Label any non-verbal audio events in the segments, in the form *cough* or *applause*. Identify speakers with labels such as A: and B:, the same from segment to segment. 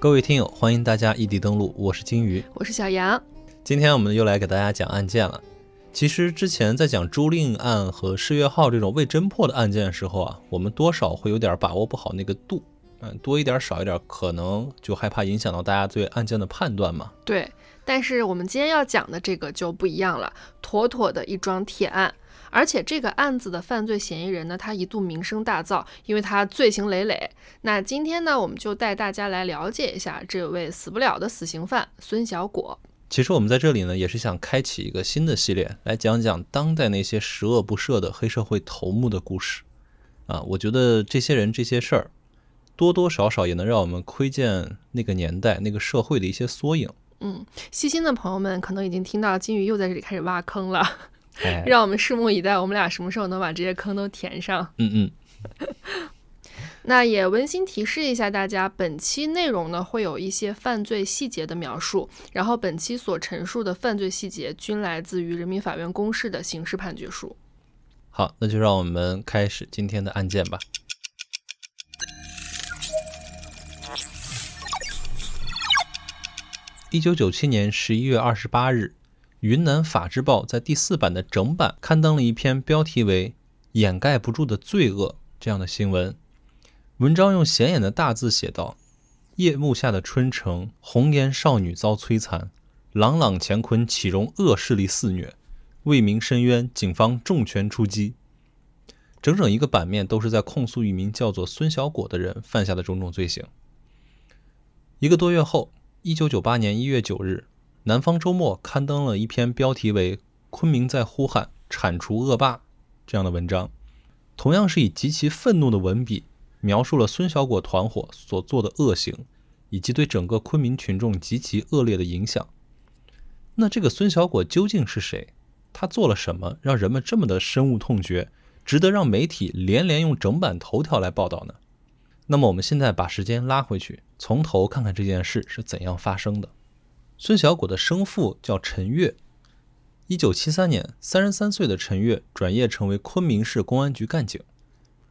A: 各位听友，欢迎大家异地登录，我是金鱼，
B: 我是小杨。
A: 今天我们又来给大家讲案件了。其实之前在讲朱令案和世越号这种未侦破的案件的时候啊，我们多少会有点把握不好那个度，嗯，多一点少一点，可能就害怕影响到大家对案件的判断嘛。
B: 对，但是我们今天要讲的这个就不一样了，妥妥的一桩铁案。而且这个案子的犯罪嫌疑人呢，他一度名声大噪，因为他罪行累累。那今天呢，我们就带大家来了解一下这位死不了的死刑犯孙小果。
A: 其实我们在这里呢，也是想开启一个新的系列，来讲讲当代那些十恶不赦的黑社会头目的故事。啊，我觉得这些人这些事儿，多多少少也能让我们窥见那个年代那个社会的一些缩影。
B: 嗯，细心的朋友们可能已经听到金鱼又在这里开始挖坑了。
A: 哎，
B: 让我们拭目以待，我们俩什么时候能把这些坑都填上？
A: 嗯嗯。*laughs*
B: 那也温馨提示一下大家，本期内容呢会有一些犯罪细节的描述，然后本期所陈述的犯罪细节均来自于人民法院公示的刑事判决书。
A: 好，那就让我们开始今天的案件吧。一九九七年十一月二十八日。云南法制报在第四版的整版刊登了一篇标题为“掩盖不住的罪恶”这样的新闻。文章用显眼的大字写道：“夜幕下的春城，红颜少女遭摧残，朗朗乾坤岂容恶势力肆虐？为民申冤，警方重拳出击。”整整一个版面都是在控诉一名叫做孙小果的人犯下的种种罪行。一个多月后，一九九八年一月九日。南方周末刊登了一篇标题为《昆明在呼喊铲除恶霸》这样的文章，同样是以极其愤怒的文笔描述了孙小果团伙所做的恶行，以及对整个昆明群众极其恶劣的影响。那这个孙小果究竟是谁？他做了什么，让人们这么的深恶痛绝，值得让媒体连连用整版头条来报道呢？那么我们现在把时间拉回去，从头看看这件事是怎样发生的。孙小果的生父叫陈月。一九七三年，三十三岁的陈月转业成为昆明市公安局干警。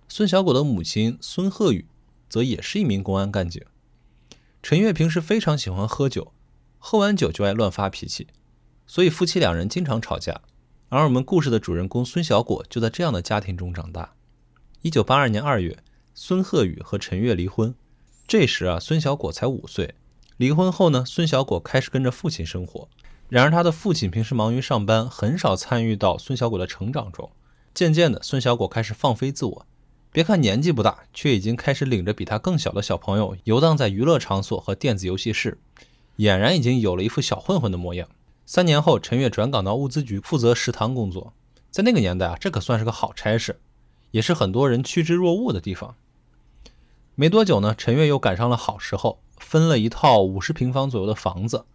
A: 孙小果的母亲孙鹤宇则也是一名公安干警。陈月平时非常喜欢喝酒，喝完酒就爱乱发脾气，所以夫妻两人经常吵架。而我们故事的主人公孙小果就在这样的家庭中长大。一九八二年二月，孙鹤宇和陈月离婚，这时啊，孙小果才五岁。离婚后呢，孙小果开始跟着父亲生活。然而，他的父亲平时忙于上班，很少参与到孙小果的成长中。渐渐的，孙小果开始放飞自我。别看年纪不大，却已经开始领着比他更小的小朋友游荡在娱乐场所和电子游戏室，俨然已经有了一副小混混的模样。三年后，陈月转岗到物资局，负责食堂工作。在那个年代啊，这可算是个好差事，也是很多人趋之若鹜的地方。没多久呢，陈月又赶上了好时候。分了一套五十平方左右的房子，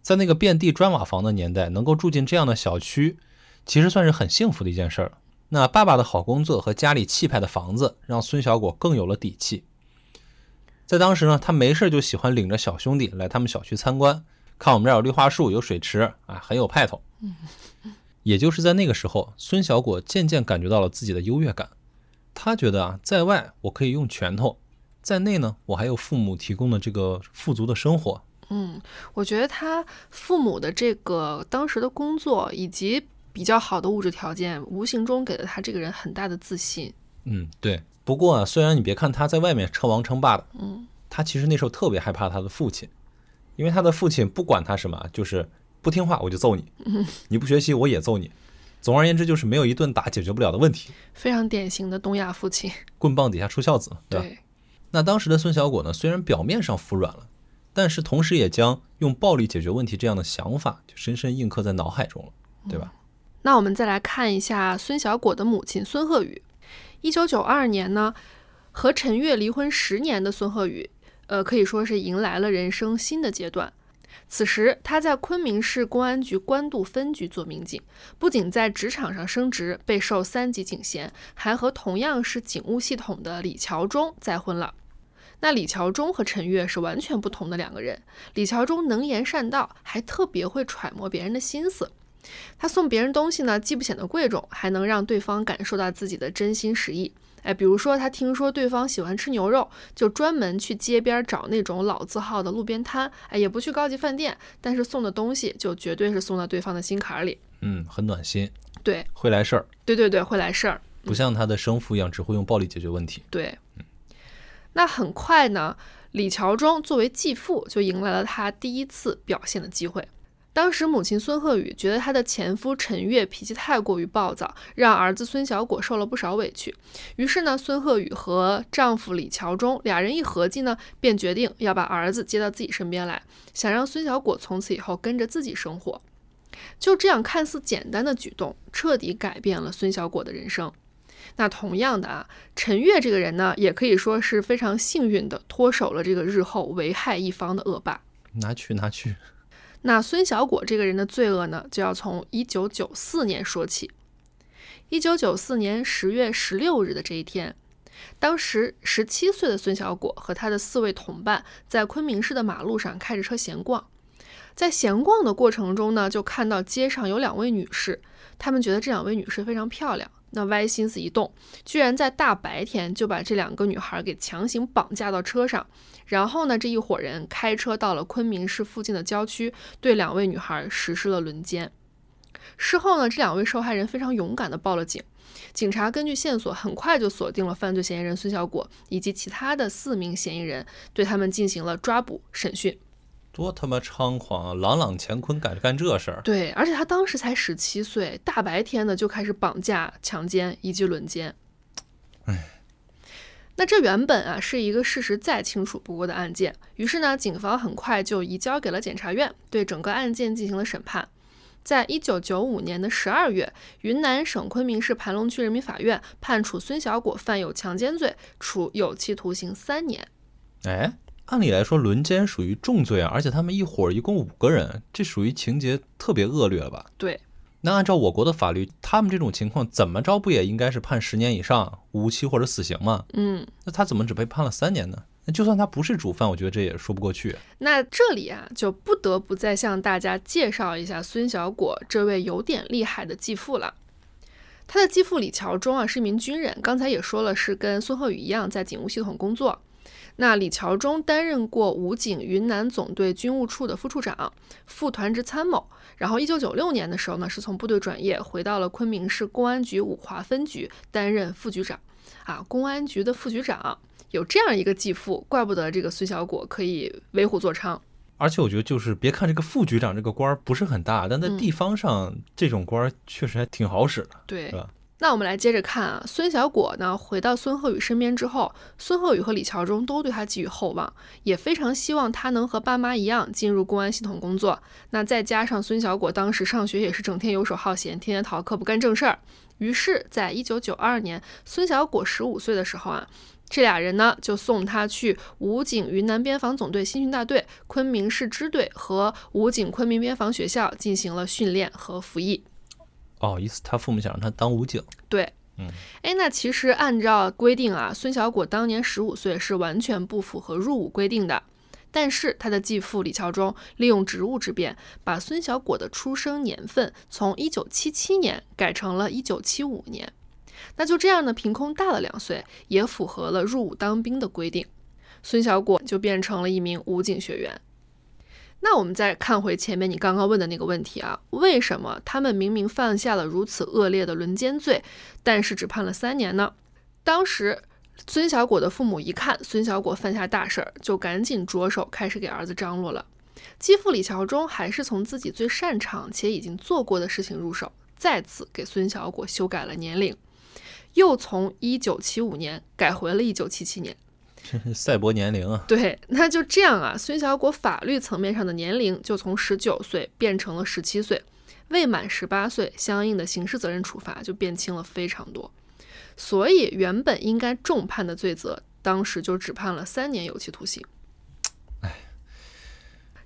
A: 在那个遍地砖瓦房的年代，能够住进这样的小区，其实算是很幸福的一件事儿。那爸爸的好工作和家里气派的房子，让孙小果更有了底气。在当时呢，他没事就喜欢领着小兄弟来他们小区参观，看我们这儿有绿化树、有水池，啊，很有派头。也就是在那个时候，孙小果渐渐感觉到了自己的优越感。他觉得啊，在外我可以用拳头。在内呢，我还有父母提供的这个富足的生活。
B: 嗯，我觉得他父母的这个当时的工作以及比较好的物质条件，无形中给了他这个人很大的自信。
A: 嗯，对。不过啊，虽然你别看他在外面称王称霸的，
B: 嗯，
A: 他其实那时候特别害怕他的父亲，因为他的父亲不管他什么，就是不听话我就揍你，你不学习我也揍你。总而言之，就是没有一顿打解决不了的问题。
B: 非常典型的东亚父亲，
A: 棍棒底下出孝子，对吧？那当时的孙小果呢，虽然表面上服软了，但是同时也将用暴力解决问题这样的想法就深深印刻在脑海中了，对吧？
B: 那我们再来看一下孙小果的母亲孙鹤宇。一九九二年呢，和陈月离婚十年的孙鹤宇，呃，可以说是迎来了人生新的阶段。此时他在昆明市公安局官渡分局做民警，不仅在职场上升职，备受三级警衔，还和同样是警务系统的李桥忠再婚了。那李桥忠和陈月是完全不同的两个人。李桥忠能言善道，还特别会揣摩别人的心思。他送别人东西呢，既不显得贵重，还能让对方感受到自己的真心实意。哎，比如说他听说对方喜欢吃牛肉，就专门去街边找那种老字号的路边摊，哎，也不去高级饭店，但是送的东西就绝对是送到对方的心坎里。
A: 嗯，很暖心，
B: 对，
A: 会来事儿，
B: 对对对，会来事儿，
A: 不像他的生父一样只会用暴力解决问题。
B: 对。那很快呢，李桥中作为继父就迎来了他第一次表现的机会。当时母亲孙鹤宇觉得她的前夫陈月脾气太过于暴躁，让儿子孙小果受了不少委屈。于是呢，孙鹤宇和丈夫李桥中俩人一合计呢，便决定要把儿子接到自己身边来，想让孙小果从此以后跟着自己生活。就这样看似简单的举动，彻底改变了孙小果的人生。那同样的啊，陈月这个人呢，也可以说是非常幸运的脱手了这个日后为害一方的恶霸。
A: 拿去拿去。
B: 那孙小果这个人的罪恶呢，就要从一九九四年说起。一九九四年十月十六日的这一天，当时十七岁的孙小果和他的四位同伴在昆明市的马路上开着车闲逛，在闲逛的过程中呢，就看到街上有两位女士，他们觉得这两位女士非常漂亮。那歪心思一动，居然在大白天就把这两个女孩给强行绑架到车上，然后呢，这一伙人开车到了昆明市附近的郊区，对两位女孩实施了轮奸。事后呢，这两位受害人非常勇敢地报了警，警察根据线索很快就锁定了犯罪嫌疑人孙小果以及其他的四名嫌疑人，对他们进行了抓捕审讯。
A: 多他妈猖狂啊！朗朗乾坤敢干这事儿？
B: 对，而且他当时才十七岁，大白天的就开始绑架、强奸以及轮奸。*tsk*
A: 哎，
B: 那这原本啊是一个事实再清楚不过的案件，于是呢，警方很快就移交给了检察院，对整个案件进行了审判。在一九九五年的十二月，云南省昆明市盘龙区人民法院判处孙小果犯有强奸罪，处有期徒刑三年。
A: 哎。按理来说，轮奸属于重罪啊，而且他们一伙儿一共五个人，这属于情节特别恶劣了吧？
B: 对。
A: 那按照我国的法律，他们这种情况怎么着不也应该是判十年以上无期或者死刑吗？
B: 嗯。
A: 那他怎么只被判了三年呢？那就算他不是主犯，我觉得这也说不过去。
B: 那这里啊，就不得不再向大家介绍一下孙小果这位有点厉害的继父了。他的继父李桥忠啊，是一名军人，刚才也说了，是跟孙鹤宇一样在警务系统工作。那李桥忠担任过武警云南总队军务处的副处长、副团职参谋，然后一九九六年的时候呢，是从部队转业回到了昆明市公安局五华分局担任副局长。啊，公安局的副局长有这样一个继父，怪不得这个孙小果可以为虎作伥。
A: 而且我觉得，就是别看这个副局长这个官儿不是很大，但在地方上这种官儿确实还挺好使的，
B: 对，
A: 是吧？
B: 那我们来接着看啊，孙小果呢回到孙鹤宇身边之后，孙鹤宇和李桥中都对他寄予厚望，也非常希望他能和爸妈一样进入公安系统工作。那再加上孙小果当时上学也是整天游手好闲，天天逃课不干正事儿，于是，在一九九二年，孙小果十五岁的时候啊，这俩人呢就送他去武警云南边防总队新训大队、昆明市支队和武警昆明边防学校进行了训练和服役。
A: 哦，意思他父母想让他当武警。
B: 对，
A: 嗯，
B: 哎，那其实按照规定啊，孙小果当年十五岁是完全不符合入伍规定的。但是他的继父李桥忠利用职务之便，把孙小果的出生年份从一九七七年改成了一九七五年。那就这样呢，凭空大了两岁，也符合了入伍当兵的规定。孙小果就变成了一名武警学员。那我们再看回前面你刚刚问的那个问题啊，为什么他们明明犯下了如此恶劣的轮奸罪，但是只判了三年呢？当时孙小果的父母一看孙小果犯下大事儿，就赶紧着手开始给儿子张罗了。继父李桥忠还是从自己最擅长且已经做过的事情入手，再次给孙小果修改了年龄，又从一九七五年改回了一九七七年。*laughs*
A: 赛博年龄啊！
B: 对，那就这样啊。孙小果法律层面上的年龄就从十九岁变成了十七岁，未满十八岁，相应的刑事责任处罚就变轻了非常多。所以原本应该重判的罪责，当时就只判了三年有期徒刑。
A: 哎，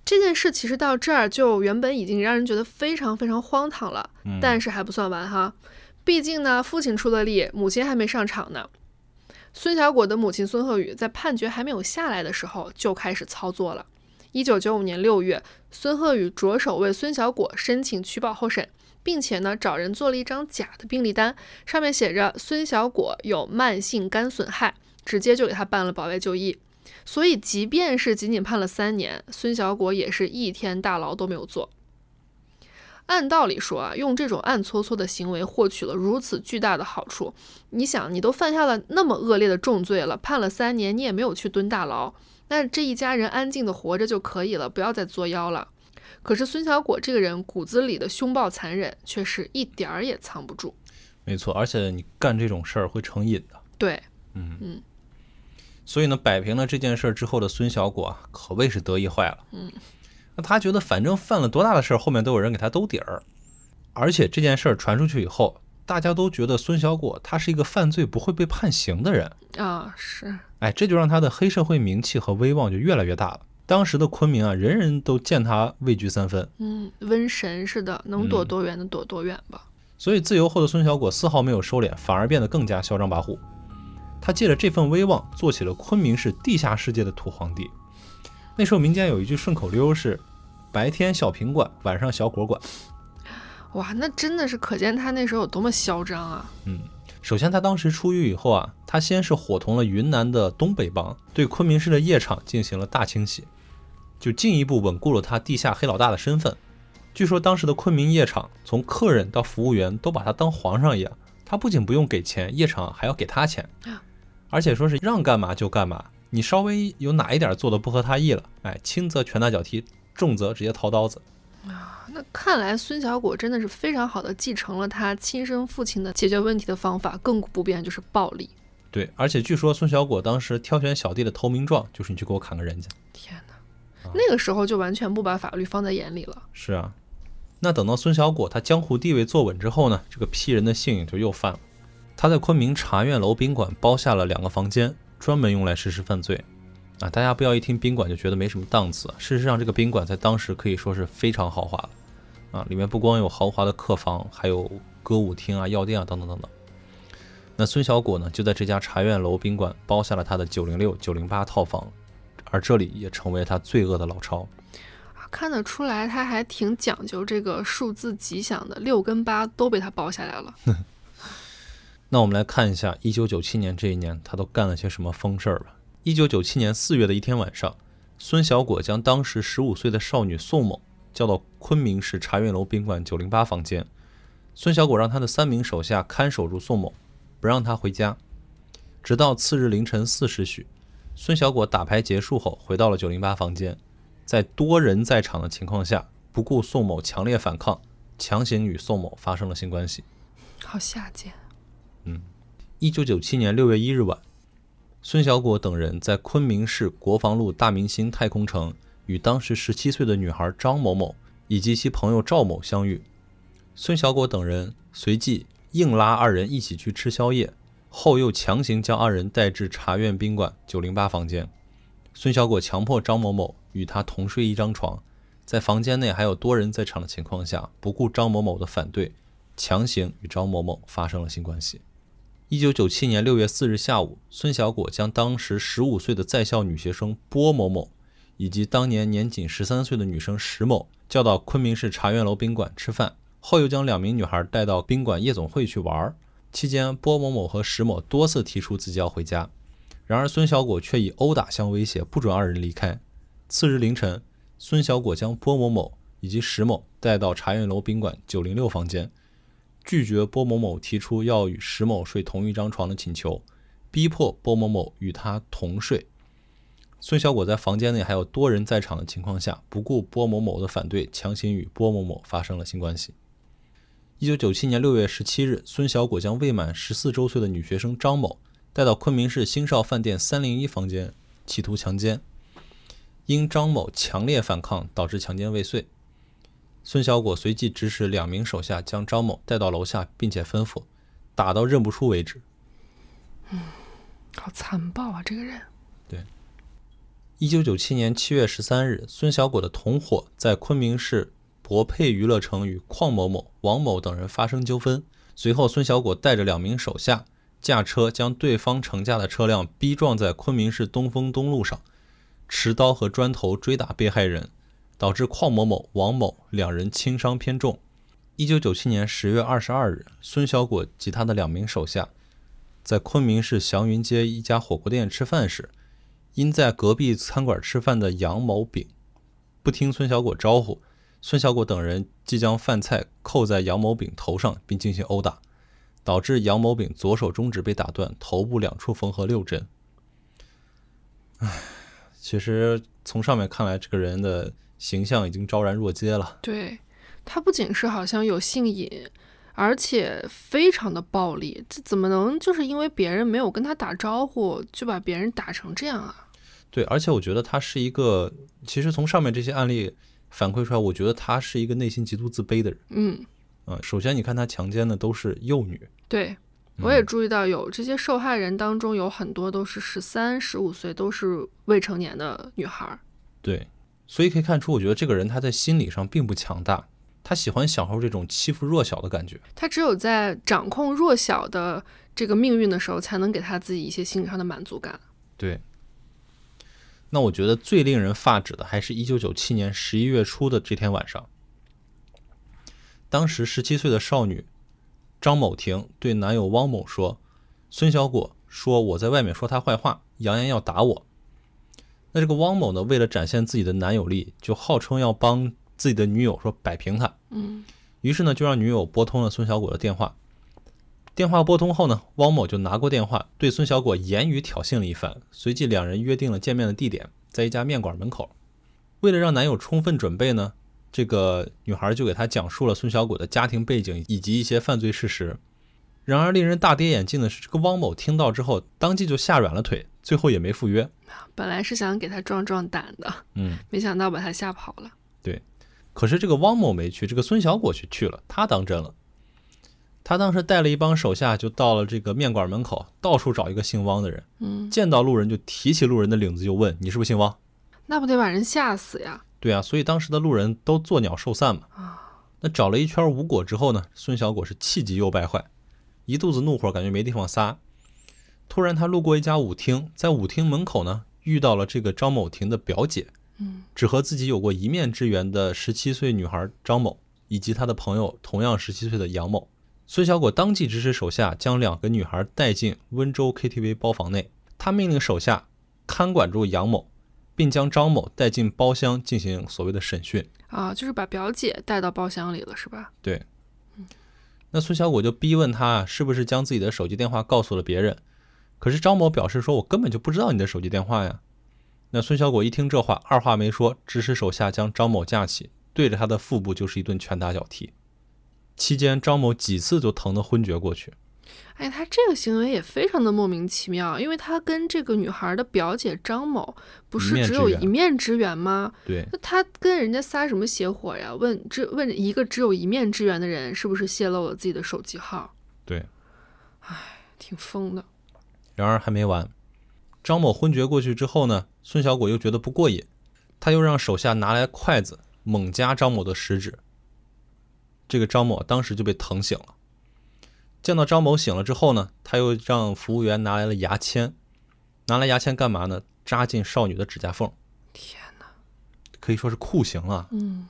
B: 这件事其实到这儿就原本已经让人觉得非常非常荒唐了，但是还不算完哈。毕竟呢，父亲出的力，母亲还没上场呢。孙小果的母亲孙鹤宇在判决还没有下来的时候就开始操作了。一九九五年六月，孙鹤宇着手为孙小果申请取保候审，并且呢找人做了一张假的病历单，上面写着孙小果有慢性肝损害，直接就给他办了保外就医。所以，即便是仅仅判了三年，孙小果也是一天大牢都没有坐。按道理说啊，用这种暗搓搓的行为获取了如此巨大的好处，你想，你都犯下了那么恶劣的重罪了，判了三年，你也没有去蹲大牢，那这一家人安静的活着就可以了，不要再作妖了。可是孙小果这个人骨子里的凶暴残忍，却是一点儿也藏不住。
A: 没错，而且你干这种事儿会成瘾的。
B: 对，
A: 嗯
B: 嗯。
A: 所以呢，摆平了这件事之后的孙小果啊，可谓是得意坏了。
B: 嗯。
A: 那他觉得反正犯了多大的事儿，后面都有人给他兜底儿，而且这件事儿传出去以后，大家都觉得孙小果他是一个犯罪不会被判刑的人
B: 啊，是，
A: 哎，这就让他的黑社会名气和威望就越来越大了。当时的昆明啊，人人都见他畏惧三分，
B: 嗯，瘟神似的，能躲多远的躲多远吧。
A: 所以自由后的孙小果丝毫没有收敛，反而变得更加嚣张跋扈。他借着这份威望，做起了昆明市地下世界的土皇帝。那时候民间有一句顺口溜是：“白天小品馆，晚上小果馆。”
B: 哇，那真的是可见他那时候有多么嚣张啊！
A: 嗯，首先他当时出狱以后啊，他先是伙同了云南的东北帮，对昆明市的夜场进行了大清洗，就进一步稳固了他地下黑老大的身份。据说当时的昆明夜场，从客人到服务员都把他当皇上一样，他不仅不用给钱，夜场还要给他钱，*gasps* 而且说是让干嘛就干嘛。你稍微有哪一点做的不合他意了，哎，轻则拳打脚踢，重则直接掏刀子。
B: 啊，那看来孙小果真的是非常好的继承了他亲生父亲的解决问题的方法，亘古不变就是暴力。
A: 对，而且据说孙小果当时挑选小弟的投名状就是你去给我砍个人家。
B: 天哪，那个时候就完全不把法律放在眼里了。
A: 是啊，那等到孙小果他江湖地位坐稳之后呢，这个批人的性就又犯了。他在昆明茶苑楼宾馆包下了两个房间。专门用来实施犯罪，啊，大家不要一听宾馆就觉得没什么档次。事实上，这个宾馆在当时可以说是非常豪华了，啊，里面不光有豪华的客房，还有歌舞厅啊、药店啊等等等等。那孙小果呢，就在这家茶院楼宾馆包下了他的九零六、九零八套房，而这里也成为他罪恶的老巢。
B: 啊，看得出来他还挺讲究这个数字吉祥的，六跟八都被他包下来了。*laughs*
A: 那我们来看一下，一九九七年这一年，他都干了些什么疯事儿吧。一九九七年四月的一天晚上，孙小果将当时十五岁的少女宋某叫到昆明市茶园楼宾馆九零八房间。孙小果让他的三名手下看守住宋某，不让他回家，直到次日凌晨四时许，孙小果打牌结束后回到了九零八房间，在多人在场的情况下，不顾宋某强烈反抗，强行与宋某发生了性关系。
B: 好下贱。
A: 嗯，一九九七年六月一日晚，孙小果等人在昆明市国防路大明星太空城与当时十七岁的女孩张某某以及其朋友赵某相遇。孙小果等人随即硬拉二人一起去吃宵夜，后又强行将二人带至茶苑宾馆九零八房间。孙小果强迫张某某与他同睡一张床，在房间内还有多人在场的情况下，不顾张某某的反对，强行与张某某发生了性关系。一九九七年六月四日下午，孙小果将当时十五岁的在校女学生波某某，以及当年年仅十三岁的女生石某叫到昆明市茶园楼宾馆吃饭，后又将两名女孩带到宾馆夜总会去玩。期间，波某某和石某多次提出自己要回家，然而孙小果却以殴打相威胁，不准二人离开。次日凌晨，孙小果将波某某以及石某带到茶园楼宾馆九零六房间。拒绝波某某提出要与石某睡同一张床的请求，逼迫波某某与他同睡。孙小果在房间内还有多人在场的情况下，不顾波某某的反对，强行与波某某发生了性关系。一九九七年六月十七日，孙小果将未满十四周岁的女学生张某带到昆明市星少饭店三零一房间，企图强奸。因张某强烈反抗，导致强奸未遂。孙小果随即指使两名手下将张某带到楼下，并且吩咐打到认不出为止。
B: 嗯，好残暴啊！这个人。
A: 对。一九九七年七月十三日，孙小果的同伙在昆明市博沛娱乐城与邝某某、王某等人发生纠纷。随后，孙小果带着两名手下驾车将对方乘驾的车辆逼撞在昆明市东风东路上，持刀和砖头追打被害人。导致邝某某、王某两人轻伤偏重，一九九七年十月二十二日，孙小果及他的两名手下，在昆明市祥云街一家火锅店吃饭时，因在隔壁餐馆吃饭的杨某丙不听孙小果招呼，孙小果等人即将饭菜扣在杨某丙头上，并进行殴打，导致杨某丙左手中指被打断，头部两处缝合六针。唉，其实从上面看来，这个人的形象已经昭然若揭了。
B: 对他不仅是好像有性瘾，而且非常的暴力，这怎么能就是因为别人没有跟他打招呼，就把别人打成这样啊？
A: 对，而且我觉得他是一个，其实从上面这些案例反馈出来，我觉得他是一个内心极度自卑的人。
B: 嗯，
A: 嗯，首先你看他强奸的都是幼女，
B: 对，我也注意到有这些受害人当中有很多都是十三、十五岁，都是未成年的女孩儿。
A: 对，所以可以看出，我觉得这个人他在心理上并不强大，他喜欢享受这种欺负弱小的感觉。
B: 他只有在掌控弱小的这个命运的时候，才能给他自己一些心理上的满足感。
A: 对。那我觉得最令人发指的，还是一九九七年十一月初的这天晚上。当时十七岁的少女张某婷对男友汪某说：“孙小果说我在外面说他坏话，扬言要打我。”那这个汪某呢，为了展现自己的男友力，就号称要帮自己的女友说摆平他。
B: 嗯，
A: 于是呢，就让女友拨通了孙小果的电话。电话拨通后呢，汪某就拿过电话，对孙小果言语挑衅了一番，随即两人约定了见面的地点，在一家面馆门口。为了让男友充分准备呢，这个女孩就给他讲述了孙小果的家庭背景以及一些犯罪事实。然而，令人大跌眼镜的是，这个汪某听到之后，当即就吓软了腿，最后也没赴约。
B: 本来是想给他壮壮胆的，
A: 嗯，
B: 没想到把他吓跑了。
A: 对可是这个汪某没去，这个孙小果去去了，他当真了。他当时带了一帮手下，就到了这个面馆门口，到处找一个姓汪的人。
B: 嗯，
A: 见到路人就提起路人的领子就问：“你是不是姓汪
B: 那不得把人吓死呀？？”
A: 对啊，所以当时的路人都作鸟兽散嘛。啊那找了一圈无果之后呢，孙小果是气急又败坏，一肚子怒火，感觉没地方撒。突然他路过一家舞厅，在舞厅门口呢遇到了这个张某婷的表姐，
B: 嗯，
A: 只和自己有过一面之缘的十七岁女孩张某，以及她的朋友同样十七岁的杨某。孙小果当即指使手下将两个女孩带进温州 KTV 包房内，他命令手下看管住杨某，并将张某带进包厢进行所谓的审讯。
B: 啊，就是把表姐带到包厢里了，是吧？
A: 对，那孙小果就逼问他啊是不是将自己的手机电话告诉了别人，可是张某表示说：“我根本就不知道你的手机电话呀。”那孙小果一听这话，二话没说，指使手下将张某架起，对着他的腹部就是一顿拳打脚踢。期间，张某几次就疼得昏厥过去。
B: 哎，他这个行为也非常的莫名其妙，因为他跟这个女孩的表姐张某不是只有一面之缘吗？
A: 对，
B: 那他跟人家撒什么邪火呀？问这问一个只有一面之缘的人，是不是泄露了自己的手机号？
A: 对，哎
B: 挺疯的。
A: 然而还没完，张某昏厥过去之后呢，孙小果又觉得不过瘾，他又让手下拿来筷子猛夹张某的食指。这个张某当时就被疼醒了。见到张某醒了之后呢，他又让服务员拿来了牙签，拿来牙签干嘛呢？扎进少女的指甲缝，
B: 天哪！
A: 可以说是酷刑啊。
B: 嗯，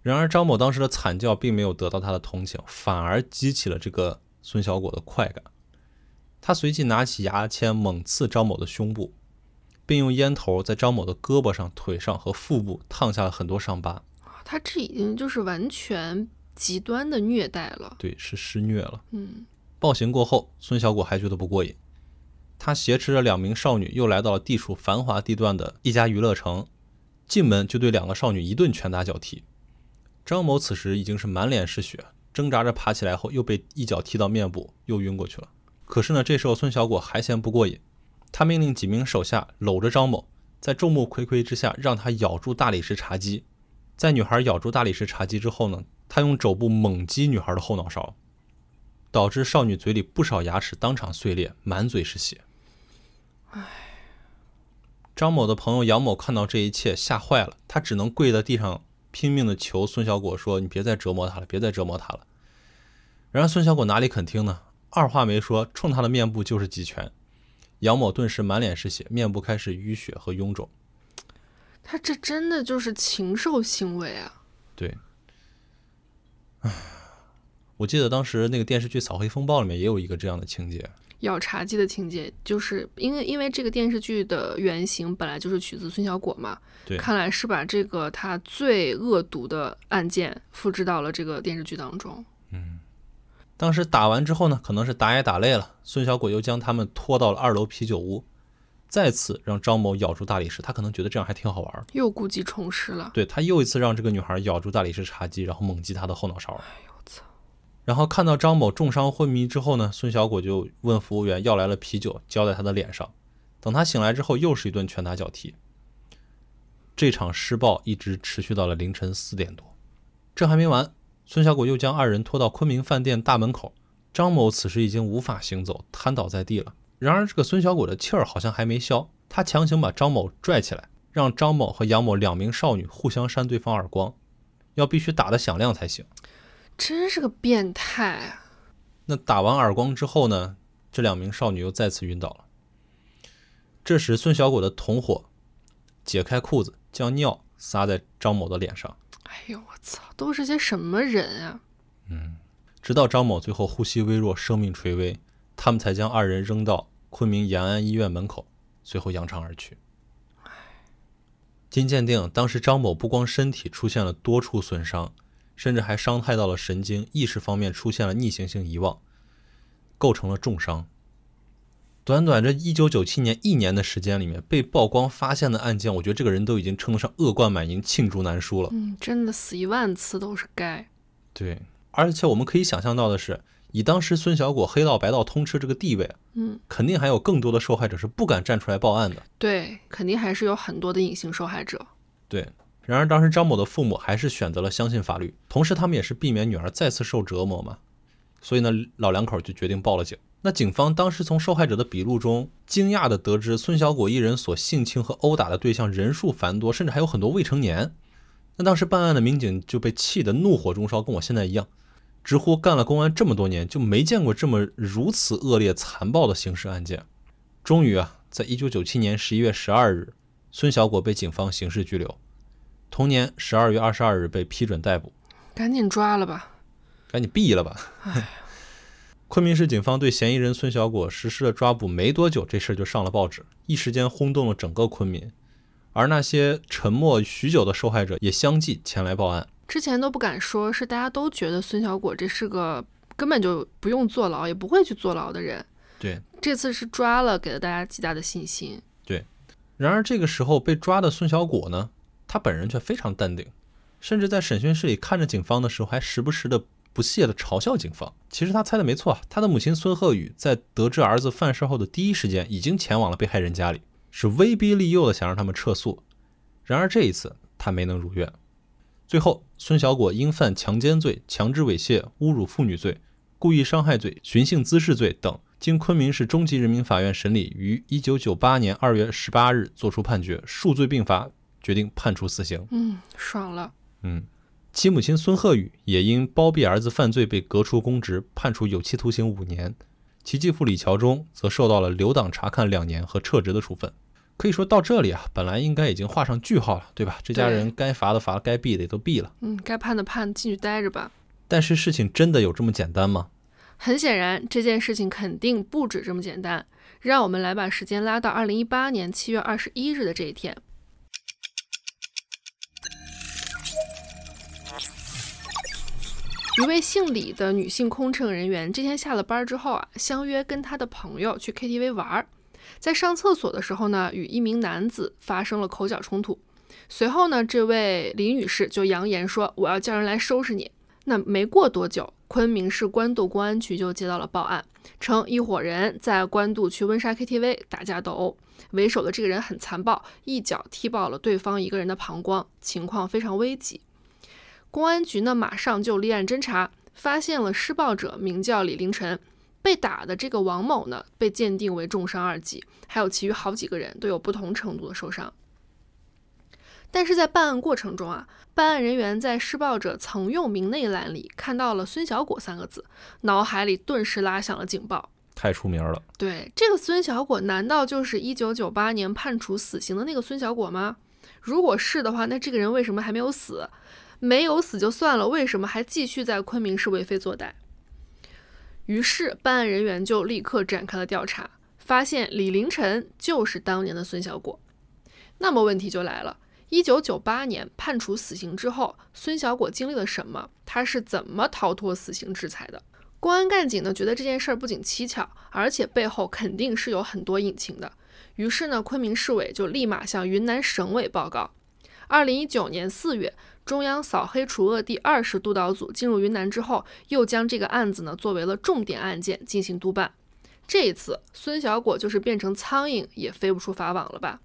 A: 然而张某当时的惨叫并没有得到他的同情，反而激起了这个孙小果的快感。他随即拿起牙签猛刺张某的胸部，并用烟头在张某的胳膊上、腿上和腹部烫下了很多伤疤。
B: 他这已经就是完全极端的虐待了。
A: 对，是施虐了。
B: 嗯，
A: 暴行过后，孙小果还觉得不过瘾，他挟持着两名少女，又来到了地处繁华地段的一家娱乐城，进门就对两个少女一顿拳打脚踢。张某此时已经是满脸是血，挣扎着爬起来后，又被一脚踢到面部，又晕过去了。可是呢，这时候孙小果还嫌不过瘾，他命令几名手下搂着张某，在众目睽睽之下让他咬住大理石茶几。在女孩咬住大理石茶几之后呢，他用肘部猛击女孩的后脑勺，导致少女嘴里不少牙齿当场碎裂，满嘴是血。张某的朋友杨某看到这一切，吓坏了，他只能跪在地上拼命的求孙小果说：“你别再折磨他了，别再折磨他了。”然而孙小果哪里肯听呢？二话没说，冲他的面部就是几拳。杨某顿时满脸是血，面部开始淤血和臃肿。
B: 他这真的就是禽兽行为啊！
A: 对，我记得当时那个电视剧《扫黑风暴》里面也有一个这样的情节。
B: 咬茶几的情节，就是因为因为这个电视剧的原型本来就是取自孙小果嘛，
A: 对
B: 看来是把这个他最恶毒的案件复制到了这个电视剧当中。
A: 当时打完之后呢，可能是打也打累了，孙小果又将他们拖到了二楼啤酒屋，再次让张某咬住大理石。他可能觉得这样还挺好玩儿，
B: 又故技重施了。
A: 对他又一次让这个女孩咬住大理石茶几，然后猛击她的后脑勺。
B: 哎呦我操！
A: 然后看到张某重伤昏迷之后呢，孙小果就问服务员要来了啤酒，浇在他的脸上。等他醒来之后，又是一顿拳打脚踢。这场施暴一直持续到了凌晨四点多。这还没完，孙小果又将二人拖到昆明饭店大门口。张某此时已经无法行走，瘫倒在地了。然而，这个孙小果的气儿好像还没消，他强行把张某拽起来，让张某和杨某两名少女互相扇对方耳光，要必须打得响亮才行。
B: 真是个变态啊！
A: 那打完耳光之后呢，这两名少女又再次晕倒了。这时，孙小果的同伙解开裤子，将尿撒在张某的脸上，
B: 哎呦我操，都是些什么人啊？
A: 嗯直到张某最后呼吸微弱，生命垂危，他们才将二人扔到昆明延安医院门口，随后扬长而去。经鉴定，当时张某不光身体出现了多处损伤，甚至还伤害到了神经，意识方面出现了逆行性遗忘，构成了重伤。短短这一九九七年一年的时间里面，被曝光发现的案件，我觉得这个人都已经称得上恶贯满盈、罄竹难书了。
B: 嗯，真的死一万次都是该。
A: 对，而且我们可以想象到的是，以当时孙小果黑道白道通吃这个地位，
B: 嗯，
A: 肯定还有更多的受害者是不敢站出来报案的。
B: 对，肯定还是有很多的隐形受害者。
A: 对，然而当时张某的父母还是选择了相信法律，同时他们也是避免女儿再次受折磨嘛，所以呢，老两口就决定报了警。那警方当时从受害者的笔录中，惊讶地得知孙小果一人所性侵和殴打的对象人数繁多，甚至还有很多未成年。那当时办案的民警就被气得怒火中烧，跟我现在一样，直呼干了公安这么多年就没见过这么如此恶劣残暴的刑事案件。终于啊，在一九九七年十一月十二日，孙小果被警方刑事拘留。同年十二月二十二日被批准逮捕，
B: 赶紧抓了吧！
A: 赶紧毙了吧！昆明市警方对嫌疑人孙小果实施了抓捕，没多久这事儿就上了报纸，一时间轰动了整个昆明。而那些沉默许久的受害者也相继前来报案。
B: 之前都不敢说，是大家都觉得孙小果这是个根本就不用坐牢，也不会去坐牢的人。
A: 对，
B: 这次是抓了，给了大家极大的信心。
A: 对然而这个时候被抓的孙小果呢，他本人却非常淡定，甚至在审讯室里看着警方的时候，还时不时的不屑地嘲笑警方。其实他猜的没错，他的母亲孙鹤宇在得知儿子犯事后的第一时间，已经前往了被害人家里，是威逼利诱的想让他们撤诉。然而这一次他没能如愿。最后，孙小果因犯强奸罪、强制猥亵、侮辱妇女罪、故意伤害罪、寻衅滋事罪等，经昆明市中级人民法院审理，于一九九八年二月十八日作出判决，数罪并罚，决定判处死刑。
B: 嗯，爽了。
A: 嗯，其母亲孙鹤宇也因包庇儿子犯罪被革除公职，判处有期徒刑五年。其继父李桥忠则受到了留党察看两年和撤职的处分。可以说到这里啊，本来应该已经画上句号了，对吧？这家人该罚的罚，该毙的也都毙了。
B: 嗯，该判的判，进去待着吧。
A: 但是事情真的有这么简单吗？
B: 很显然，这件事情肯定不止这么简单。让我们来把时间拉到二零一八年七月二十一日的这一天。一位姓李的女性空乘人员，这天下了班之后啊，相约跟她的朋友去 KTV 玩儿。在上厕所的时候呢，与一名男子发生了口角冲突。随后呢，这位李女士就扬言说：“我要叫人来收拾你。”那没过多久，昆明市官渡公安局就接到了报案，称一伙人在官渡区温莎 KTV 打架斗殴，为首的这个人很残暴，一脚踢爆了对方一个人的膀胱，情况非常危急。公安局呢，马上就立案侦查，发现了施暴者名叫李凌晨，被打的这个王某呢，被鉴定为重伤二级，还有其余好几个人都有不同程度的受伤。但是在办案过程中啊，办案人员在施暴者曾用名内栏里看到了“孙小果”三个字，脑海里顿时拉响了警报。
A: 太出名了。
B: 对，这个孙小果难道就是一九九八年判处死刑的那个孙小果吗？如果是的话，那这个人为什么还没有死？没有死就算了，为什么还继续在昆明市为非作歹？于是办案人员就立刻展开了调查，发现李凌晨就是当年的孙小果。那么问题就来了：一九九八年判处死刑之后，孙小果经历了什么？他是怎么逃脱死刑制裁的？公安干警呢觉得这件事儿不仅蹊跷，而且背后肯定是有很多隐情的。于是呢，昆明市委就立马向云南省委报告。二零一九年四月，中央扫黑除恶第二十督导组进入云南之后，又将这个案子呢作为了重点案件进行督办。这一次，孙小果就是变成苍蝇也飞不出法网了吧？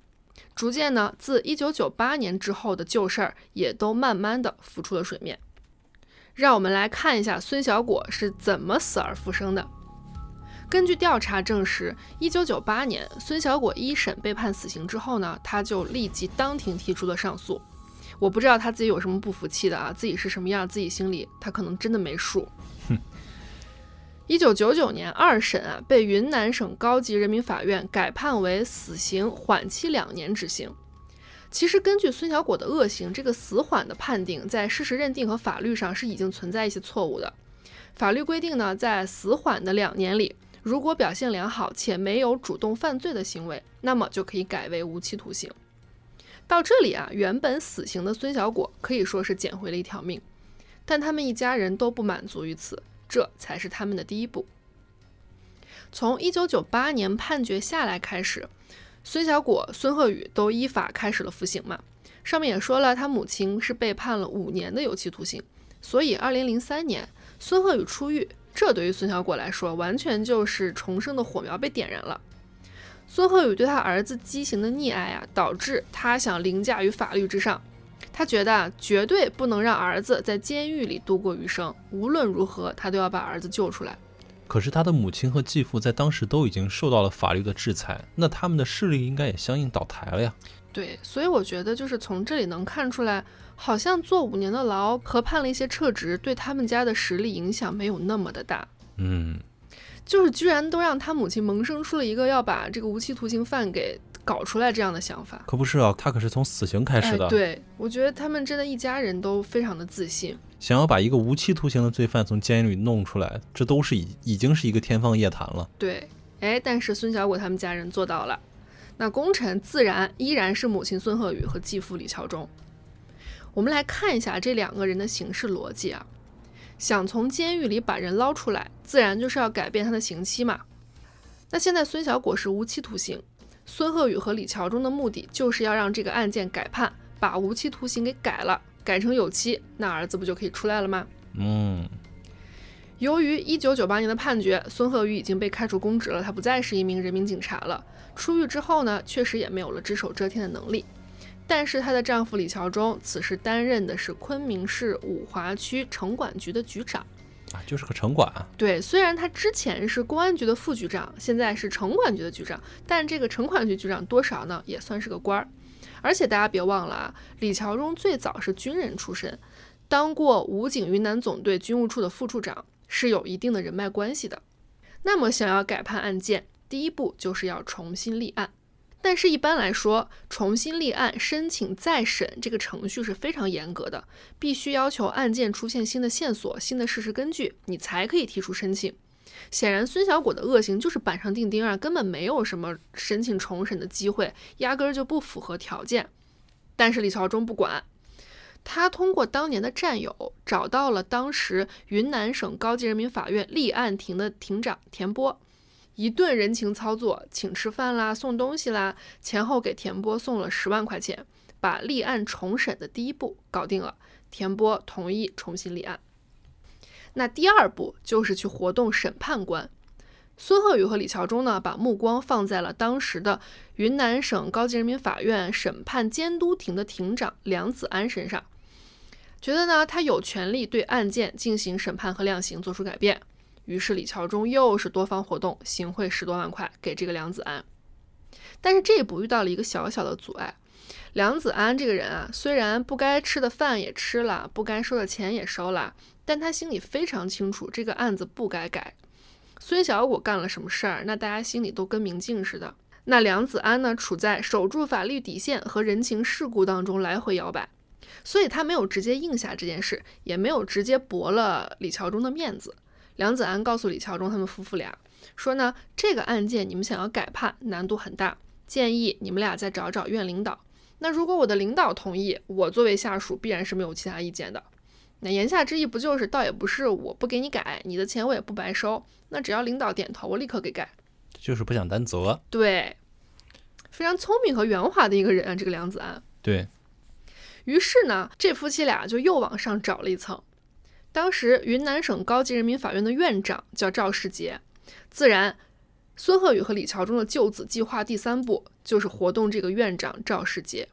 B: 逐渐呢，自一九九八年之后的旧事儿也都慢慢的浮出了水面。让我们来看一下孙小果是怎么死而复生的。根据调查证实，一九九八年孙小果一审被判死刑之后呢，他就立即当庭提出了上诉。我不知道他自己有什么不服气的啊，自己是什么样，自己心里他可能真的没数。*laughs* 一九九九年二审啊，被云南省高级人民法院改判为死刑缓期两年执行。其实根据孙小果的恶行，这个死缓的判定在事实认定和法律上是已经存在一些错误的。法律规定呢，在死缓的两年里。如果表现良好且没有主动犯罪的行为，那么就可以改为无期徒刑。到这里啊，原本死刑的孙小果可以说是捡回了一条命，但他们一家人都不满足于此，这才是他们的第一步。从一九九八年判决下来开始，孙小果、孙鹤宇都依法开始了服刑嘛。上面也说了，他母亲是被判了五年的有期徒刑，所以二零零三年孙鹤宇出狱。这对于孙小果来说，完全就是重生的火苗被点燃了。孙鹤宇对他儿子畸形的溺爱啊，导致他想凌驾于法律之上。他觉得啊，绝对不能让儿子在监狱里度过余生，无论如何，他都要把儿子救出来。
A: 可是他的母亲和继父在当时都已经受到了法律的制裁，那他们的势力应该也相应倒台了呀。
B: 对，所以我觉得就是从这里能看出来。好像坐五年的牢和判了一些撤职，对他们家的实力影响没有那么的大。
A: 嗯，
B: 就是居然都让他母亲萌生出了一个要把这个无期徒刑犯给搞出来这样的想法。
A: 可不是啊，他可是从死刑开始的。
B: 对，我觉得他们真的一家人都非常的自信，
A: 想要把一个无期徒刑的罪犯从监狱里弄出来，这都是已已经是一个天方夜谭了。
B: 对，哎，但是孙小果他们家人做到了，那功臣自然依然是母亲孙鹤宇和继父李桥忠。我们来看一下这两个人的行事逻辑啊，想从监狱里把人捞出来，自然就是要改变他的刑期嘛。那现在孙小果是无期徒刑，孙鹤宇和李桥忠的目的就是要让这个案件改判，把无期徒刑给改了，改成有期，那儿子不就可以出来了吗？
A: 嗯。
B: 由于一九九八年的判决，孙鹤宇已经被开除公职了，他不再是一名人民警察了。出狱之后呢，确实也没有了只手遮天的能力。但是她的丈夫李桥忠此时担任的是昆明市五华区城管局的局长，
A: 啊，就是个城管。
B: 对，虽然他之前是公安局的副局长，现在是城管局的局长，但这个城管局局长多少呢，也算是个官儿。而且大家别忘了啊，李桥忠最早是军人出身，当过武警云南总队军务处的副处长，是有一定的人脉关系的。那么想要改判案件，第一步就是要重新立案。但是，一般来说，重新立案、申请再审这个程序是非常严格的，必须要求案件出现新的线索、新的事实根据，你才可以提出申请。显然，孙小果的恶行就是板上钉钉啊，根本没有什么申请重审的机会，压根儿就不符合条件。但是李朝忠不管，他通过当年的战友找到了当时云南省高级人民法院立案庭的庭长田波。一顿人情操作，请吃饭啦，送东西啦，前后给田波送了十万块钱，把立案重审的第一步搞定了。田波同意重新立案。那第二步就是去活动审判官。孙鹤宇和李桥忠呢，把目光放在了当时的云南省高级人民法院审判监督庭的庭长梁子安身上，觉得呢，他有权利对案件进行审判和量刑做出改变。于是李桥忠又是多方活动，行贿十多万块给这个梁子安。但是这一步遇到了一个小小的阻碍。梁子安这个人啊，虽然不该吃的饭也吃了，不该收的钱也收了，但他心里非常清楚这个案子不该改。孙小果干了什么事儿，那大家心里都跟明镜似的。那梁子安呢，处在守住法律底线和人情世故当中来回摇摆，所以他没有直接应下这件事，也没有直接驳了李桥忠的面子。梁子安告诉李桥中他们夫妇俩说呢，这个案件你们想要改判难度很大，建议你们俩再找找院领导。那如果我的领导同意，我作为下属必然是没有其他意见的。那言下之意不就是，倒也不是我不给你改，你的钱我也不白收。那只要领导点头，我立刻给改。
A: 就是不想担责。
B: 对，非常聪明和圆滑的一个人啊，这个梁子安。
A: 对，
B: 于是呢，这夫妻俩就又往上找了一层。当时云南省高级人民法院的院长叫赵世杰，自然，孙鹤宇和李桥忠的救子计划第三步就是活动这个院长赵世杰。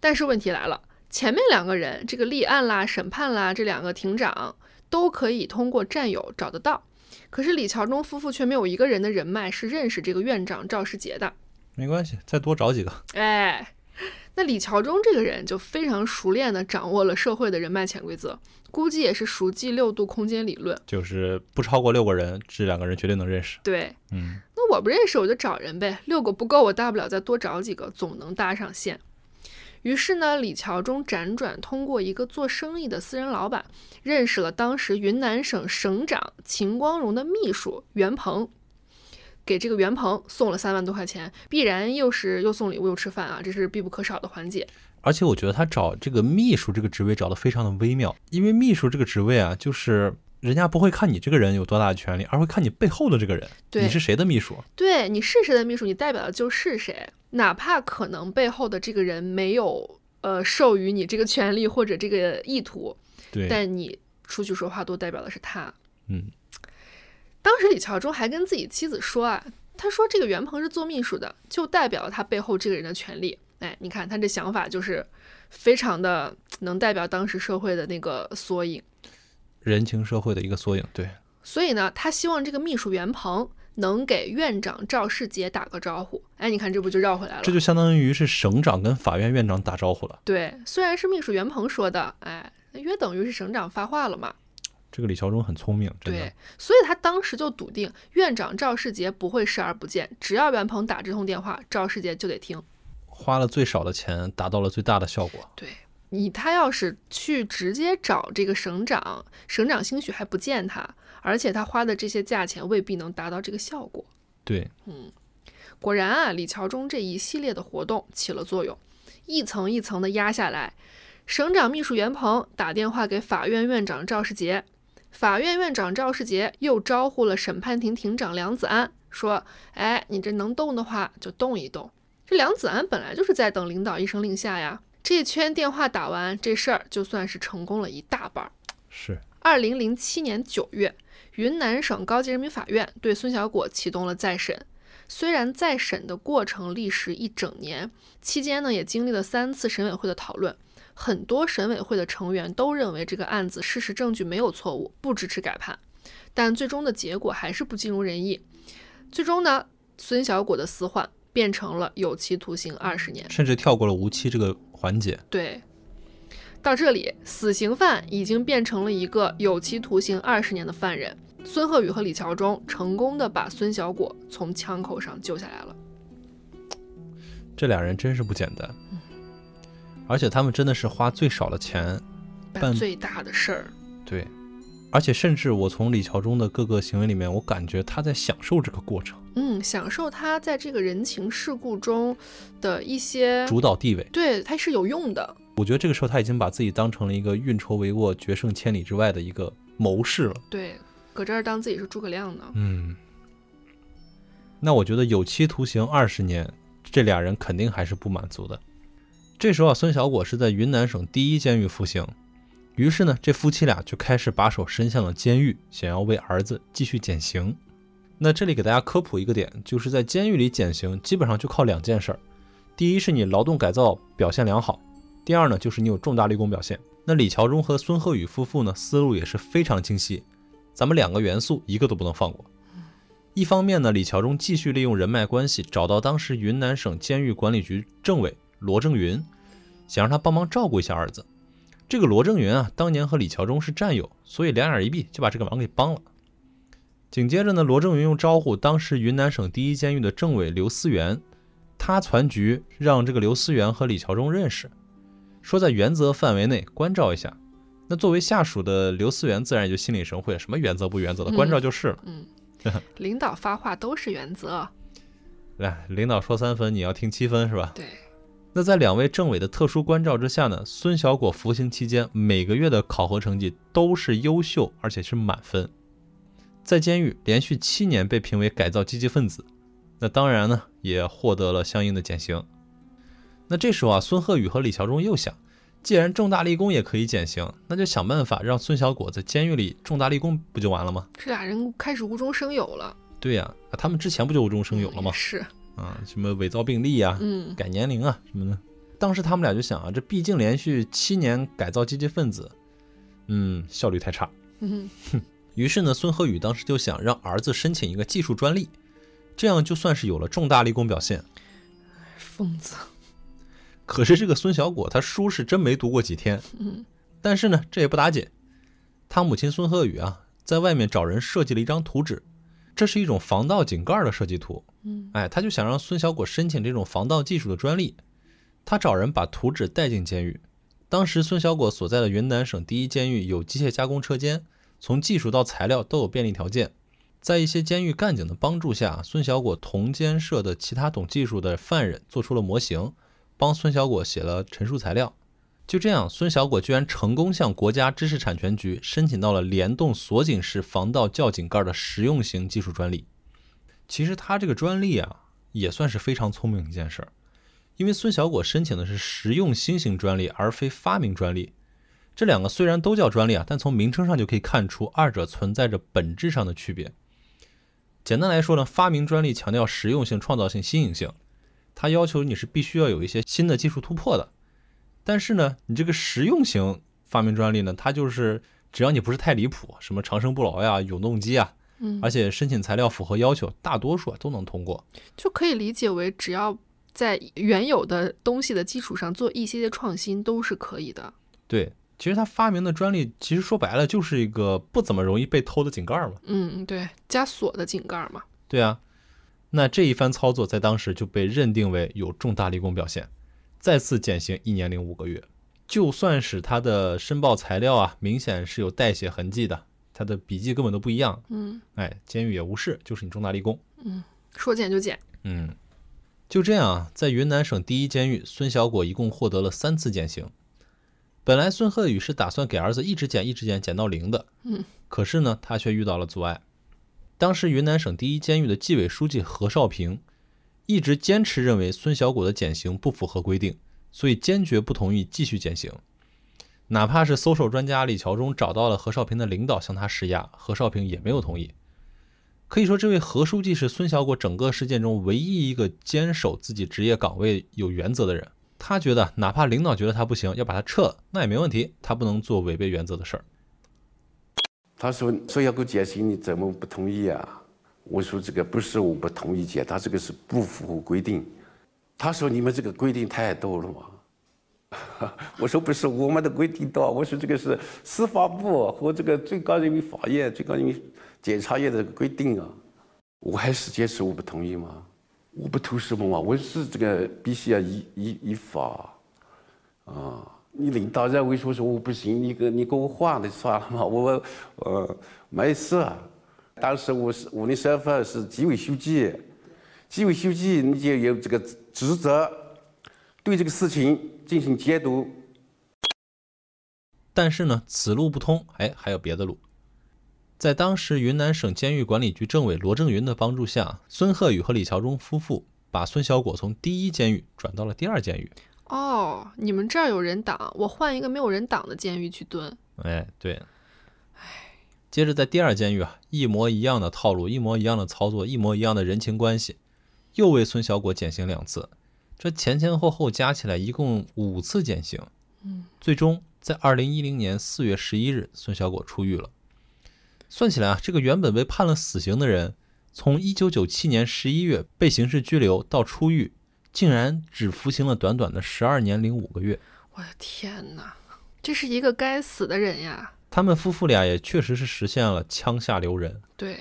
B: 但是问题来了，前面两个人，这个立案啦、审判啦，这两个庭长都可以通过战友找得到，可是李桥忠夫妇却没有一个人的人脉是认识这个院长赵世杰的。
A: 没关系，再多找几个。
B: 哎，*laughs* 那李桥忠这个人就非常熟练地掌握了社会的人脉潜规则，估计也是熟记六度空间理论。
A: 就是不超过六个人，这两个人绝对能认识。
B: 对，
A: 嗯，
B: 那我不认识我就找人呗，六个不够，我大不了再多找几个，总能搭上线。于是呢，李桥忠辗转通过一个做生意的私人老板，认识了当时云南省省长秦光荣的秘书袁鹏，给这个袁鹏送了三万多块钱，必然又是又送礼物又吃饭啊，这是必不可少的环节。
A: 而且我觉得他找这个秘书这个职位找的非常的微妙，因为秘书这个职位啊，就是人家不会看你这个人有多大的权利，而会看你背后的这个人，你是谁的秘书。
B: 对你是谁的秘书，你代表的就是谁，哪怕可能背后的这个人没有呃授予你这个权利或者这个意图，
A: 对，
B: 但你出去说话都代表的是他。
A: 嗯，
B: 当时李桥忠还跟自己妻子说啊，他说这个袁鹏是做秘书的，就代表了他背后这个人的权利。哎，你看他这想法就是非常的能代表当时社会的那个缩影。
A: 人情社会的一个缩影。对，
B: 所以呢，他希望这个秘书袁鹏能给院长赵世杰打个招呼。哎，你看这不就绕回来了？
A: 这就相当于是省长跟法院院长打招呼了。
B: 对，虽然是秘书袁鹏说的，哎，那约等于是省长发话了嘛。
A: 这个李桥忠很聪明，真的
B: 对。，所以他当时就笃定院长赵世杰不会视而不见，只要袁鹏打这通电话，赵世杰就得听。
A: 花了最少的钱，达到了最大的效果。
B: 对你，他要是去直接找这个省长，省长兴许还不见他，而且他花的这些价钱未必能达到这个效果。
A: 对，嗯
B: 果然啊，李桥忠这一系列的活动起了作用，一层一层的压下来。省长秘书袁鹏打电话给法院院长赵世杰，法院院长赵世杰又招呼了审判庭庭长梁子安，说：“哎，你这能动的话就动一动。”这梁子安本来就是在等领导一声令下呀。这一圈电话打完，这事儿就算是成功了一大半儿。
A: 是
B: 二零零七年九月，云南省高级人民法院对孙小果启动了再审。虽然再审的过程历时一整年，期间呢也经历了三次审委会的讨论，很多审委会的成员都认为这个案子事实证据没有错误，不支持改判，但最终的结果还是不尽如人意。最终呢，孙小果的死缓变成了有期徒刑二十年。
A: 甚至跳过了无期这个环节。
B: 对，到这里，死刑犯已经变成了一个有期徒刑二十年的犯人。孙鹤宇和李桥忠成功的把孙小果从枪口上救下来了。
A: 这俩人真是不简单，而且他们真的是花最少的钱，办
B: 办最大的事儿，
A: 对，而且甚至我从李桥忠的各个行为里面，我感觉他在享受这个过程，
B: 嗯，享受他在这个人情世故中的一些，
A: 主导地位。
B: 对，他是有用的。
A: 我觉得这个时候他已经把自己当成了一个运筹帷幄、决胜千里之外的一个谋士了。
B: 对，搁这儿当自己是诸葛亮呢。
A: 嗯，那我觉得有期徒刑二十年，这俩人肯定还是不满足的。这时候啊，孙小果是在云南省第一监狱服刑，于是呢，这夫妻俩就开始把手伸向了监狱，想要为儿子继续减刑。那这里给大家科普一个点，就是在监狱里减刑，基本上就靠两件事儿：第一是你劳动改造表现良好，第二呢就是你有重大立功表现。那李桥忠和孙鹤宇夫妇呢，思路也是非常清晰，咱们两个元素一个都不能放过。一方面呢，李桥忠继续利用人脉关系，找到当时云南省监狱管理局政委罗正云，想让他帮忙照顾一下儿子。这个罗正云啊，当年和李桥忠是战友，所以两眼一闭就把这个忙给帮了。紧接着呢，罗正云又招呼当时云南省第一监狱的政委刘思源，他传局让这个刘思源和李桥忠认识，说在原则范围内关照一下，那作为下属的刘思源自然也就心领神会，什么原则不原则的，关照就是了。
B: 嗯，*laughs* 领导发话都是原则。
A: 来，领导说三分，你要听七分，是吧？
B: 对。
A: 那在两位政委的特殊关照之下呢，孙小果服刑期间每个月的考核成绩都是优秀，而且是满分，在监狱连续七年被评为改造积极分子。那当然呢，也获得了相应的减刑。那这时候啊，孙鹤宇和李桥忠又想，既然重大立功也可以减刑，那就想办法让孙小果在监狱里重大立功，不就完了吗？
B: 这俩人开始无中生有了。
A: 对呀，他们之前不就无中生有了吗？
B: 是。
A: 啊，什么伪造病历啊，
B: 嗯，
A: 改年龄啊，什么的。当时他们俩就想啊，这毕竟连续七年改造积极分子，嗯，效率太差。
B: 嗯
A: 哼。于是呢，孙鹤宇当时就想让儿子申请一个技术专利，这样就算是有了重大立功表现。
B: 疯子。
A: 可是这个孙小果他书是真没读过几天。
B: 嗯。
A: 但是呢，这也不打紧，他母亲孙鹤宇啊，在外面找人设计了一张图纸。这是一种防盗井盖的设计图，
B: 嗯，
A: 哎，他就想让孙小果申请这种防盗技术的专利。他找人把图纸带进监狱。当时孙小果所在的云南省第一监狱有机械加工车间，从技术到材料都有便利条件。在一些监狱干警的帮助下，孙小果同监舍的其他懂技术的犯人做出了模型，帮孙小果写了陈述材料。就这样，孙小果居然成功向国家知识产权局申请到了联动锁紧式防盗窖井盖的实用型技术专利。其实他这个专利啊，也算是非常聪明一件事儿，因为孙小果申请的是实用新型专利，而非发明专利。这两个虽然都叫专利啊，但从名称上就可以看出二者存在着本质上的区别。简单来说呢，发明专利强调实用性、创造性、新颖性，它要求你是必须要有一些新的技术突破的。但是呢，你这个实用型发明专利呢，它就是只要你不是太离谱，什么长生不老呀、永动机啊，
B: 嗯，
A: 而且申请材料符合要求，大多数都能通过，
B: 就可以理解为只要在原有的东西的基础上做一些些创新都是可以的。
A: 对，其实他发明的专利，其实说白了就是一个不怎么容易被偷的井盖嘛。
B: 嗯，对，加锁的井盖嘛。
A: 对啊，那这一番操作在当时就被认定为有重大立功表现。再次减刑一年零五个月，就算是他的申报材料啊，明显是有代写痕迹的，他的笔记根本都不一样。
B: 嗯，
A: 哎，监狱也无视，就是你重大立功。
B: 嗯，说减就减。
A: 嗯，就这样啊，在云南省第一监狱，孙小果一共获得了三次减刑。本来孙鹤宇是打算给儿子一直减，一直减，减到零的。
B: 嗯，
A: 可是呢，他却遇到了阻碍。当时云南省第一监狱的纪委书记何少平。一直坚持认为孙小果的减刑不符合规定，所以坚决不同意继续减刑。哪怕是搜手专家李桥忠找到了何少平的领导向他施压，何少平也没有同意。可以说，这位何书记是孙小果整个事件中唯一一个坚守自己职业岗位有原则的人。他觉得，哪怕领导觉得他不行，要把他撤了，那也没问题。他不能做违背原则的事儿。
C: 他说：“说要给我减刑，你怎么不同意啊？”我说这个不是我不同意减，他这个是不符合规定。他说你们这个规定太多了嘛。*laughs* 我说不是我们的规定多，我说这个是司法部和这个最高人民法院、最高人民检察院的规定啊。我还是坚持我不同意吗？我不图什么嘛？我是这个必须要依依依法啊。你领导认为说是我不行，你给你给我换的算了嘛。我呃没事。当时我是我的身份是纪委书记，纪委书记你就有这个职责，对这个事情进行解读。
A: 但是呢，此路不通，哎，还有别的路。在当时云南省监狱管理局政委罗正云的帮助下，孙鹤宇和李桥忠夫妇把孙小果从第一监狱转到了第二监狱。
B: 哦，你们这儿有人挡，我换一个没有人挡的监狱去蹲。
A: 哎，对。接着在第二监狱啊，一模一样的套路，一模一样的操作，一模一样的人情关系，又为孙小果减刑两次，这前前后后加起来一共五次减刑。
B: 嗯，
A: 最终在二零一零年四月十一日，孙小果出狱了。算起来啊，这个原本被判了死刑的人，从一九九七年十一月被刑事拘留到出狱，竟然只服刑了短短的十二年零五个月。
B: 我的天哪，这是一个该死的人呀！
A: 他们夫妇俩也确实是实现了枪下留人。
B: 对，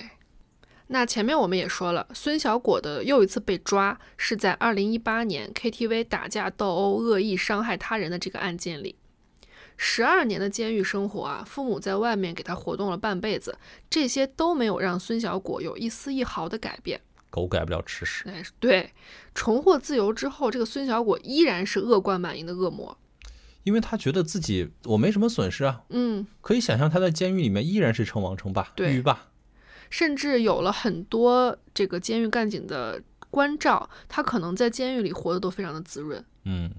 B: 那前面我们也说了，孙小果的又一次被抓是在二零一八年 KTV 打架斗殴、恶意伤害他人的这个案件里。十二年的监狱生活啊，父母在外面给他活动了半辈子，这些都没有让孙小果有一丝一毫的改变。
A: 狗改不了吃屎。
B: 哎，对，重获自由之后，这个孙小果依然是恶贯满盈的恶魔。
A: 因为他觉得自己我没什么损失啊，
B: 嗯，
A: 可以想象他在监狱里面依然是称王称霸，
B: 对
A: 狱霸。
B: 甚至有了很多这个监狱干警的关照，他可能在监狱里活得都非常的滋润。
A: 嗯，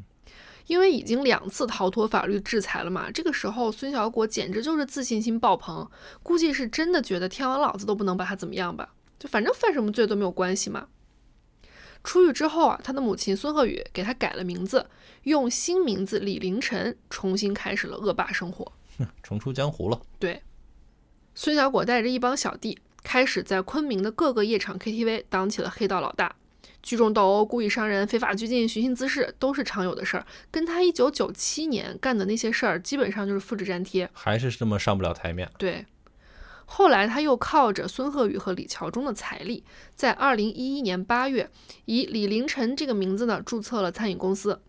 B: 因为已经两次逃脱法律制裁了嘛，这个时候孙小果简直就是自信心爆棚，估计是真的觉得天王老子都不能把他怎么样吧，就反正犯什么罪都没有关系嘛。出狱之后啊，他的母亲孙鹤宇给他改了名字，用新名字李凌晨重新开始了恶霸生活。
A: 重出江湖了。
B: 对，孙小果带着一帮小弟，开始在昆明的各个夜场 KTV 当起了黑道老大，聚众斗殴、故意伤人、非法拘禁、寻衅滋事都是常有的事儿，跟他一九九七年干的那些事儿基本上就是复制粘贴。
A: 还是这么上不了台面。
B: 对，后来他又靠着孙鹤宇和李桥中的财力，在二零一一年八月，以李凌晨这个名字呢注册了餐饮公司。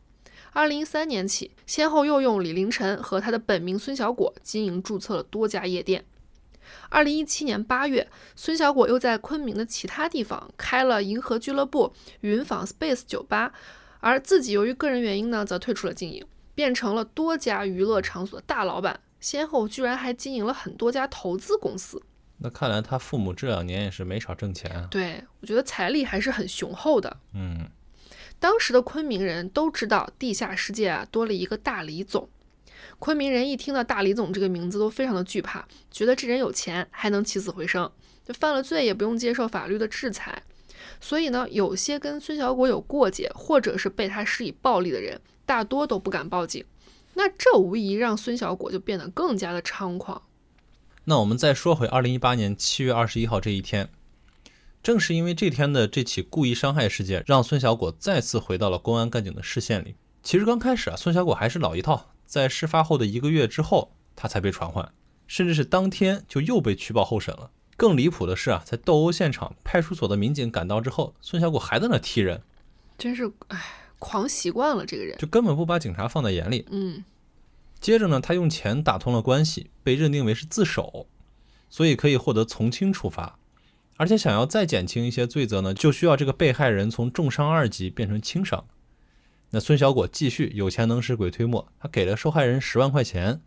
B: 二零一三年起，先后又用李凌晨和他的本名孙小果经营注册了多家夜店。二零一七年八月，孙小果又在昆明的其他地方开了银河俱乐部、云纺 Space 酒吧，而自己由于个人原因呢，则退出了经营，变成了多家娱乐场所的大老板。先后居然还经营了很多家投资公司。
A: 那看来他父母这两年也是没少挣钱啊。
B: 对我觉得财力还是很雄厚的。
A: 嗯，
B: 当时的昆明人都知道地下世界啊多了一个大李总，昆明人一听到大李总这个名字都非常的惧怕，觉得这人有钱还能起死回生，就犯了罪也不用接受法律的制裁。所以呢，有些跟孙小果有过节，或者是被他施以暴力的人，大多都不敢报警。那这无疑让孙小果就变得更加的猖狂。
A: 那我们再说回二零一八年七月二十一号这一天，正是因为这天的这起故意伤害事件，让孙小果再次回到了公安干警的视线里。其实刚开始啊，孙小果还是老一套，在事发后的一个月之后，他才被传唤，甚至是当天就又被取保候审了。更离谱的是啊，在斗殴现场，派出所的民警赶到之后，孙小果还在那踢人，
B: 真是唉，狂习惯了这个人。
A: 就根本不把警察放在眼里。
B: 嗯，
A: 接着呢，他用钱打通了关系，被认定为是自首，所以可以获得从轻处罚。而且想要再减轻一些罪责呢，就需要这个被害人从重伤二级变成轻伤。那孙小果继续有钱能使鬼推磨，他给了受害人十万块钱，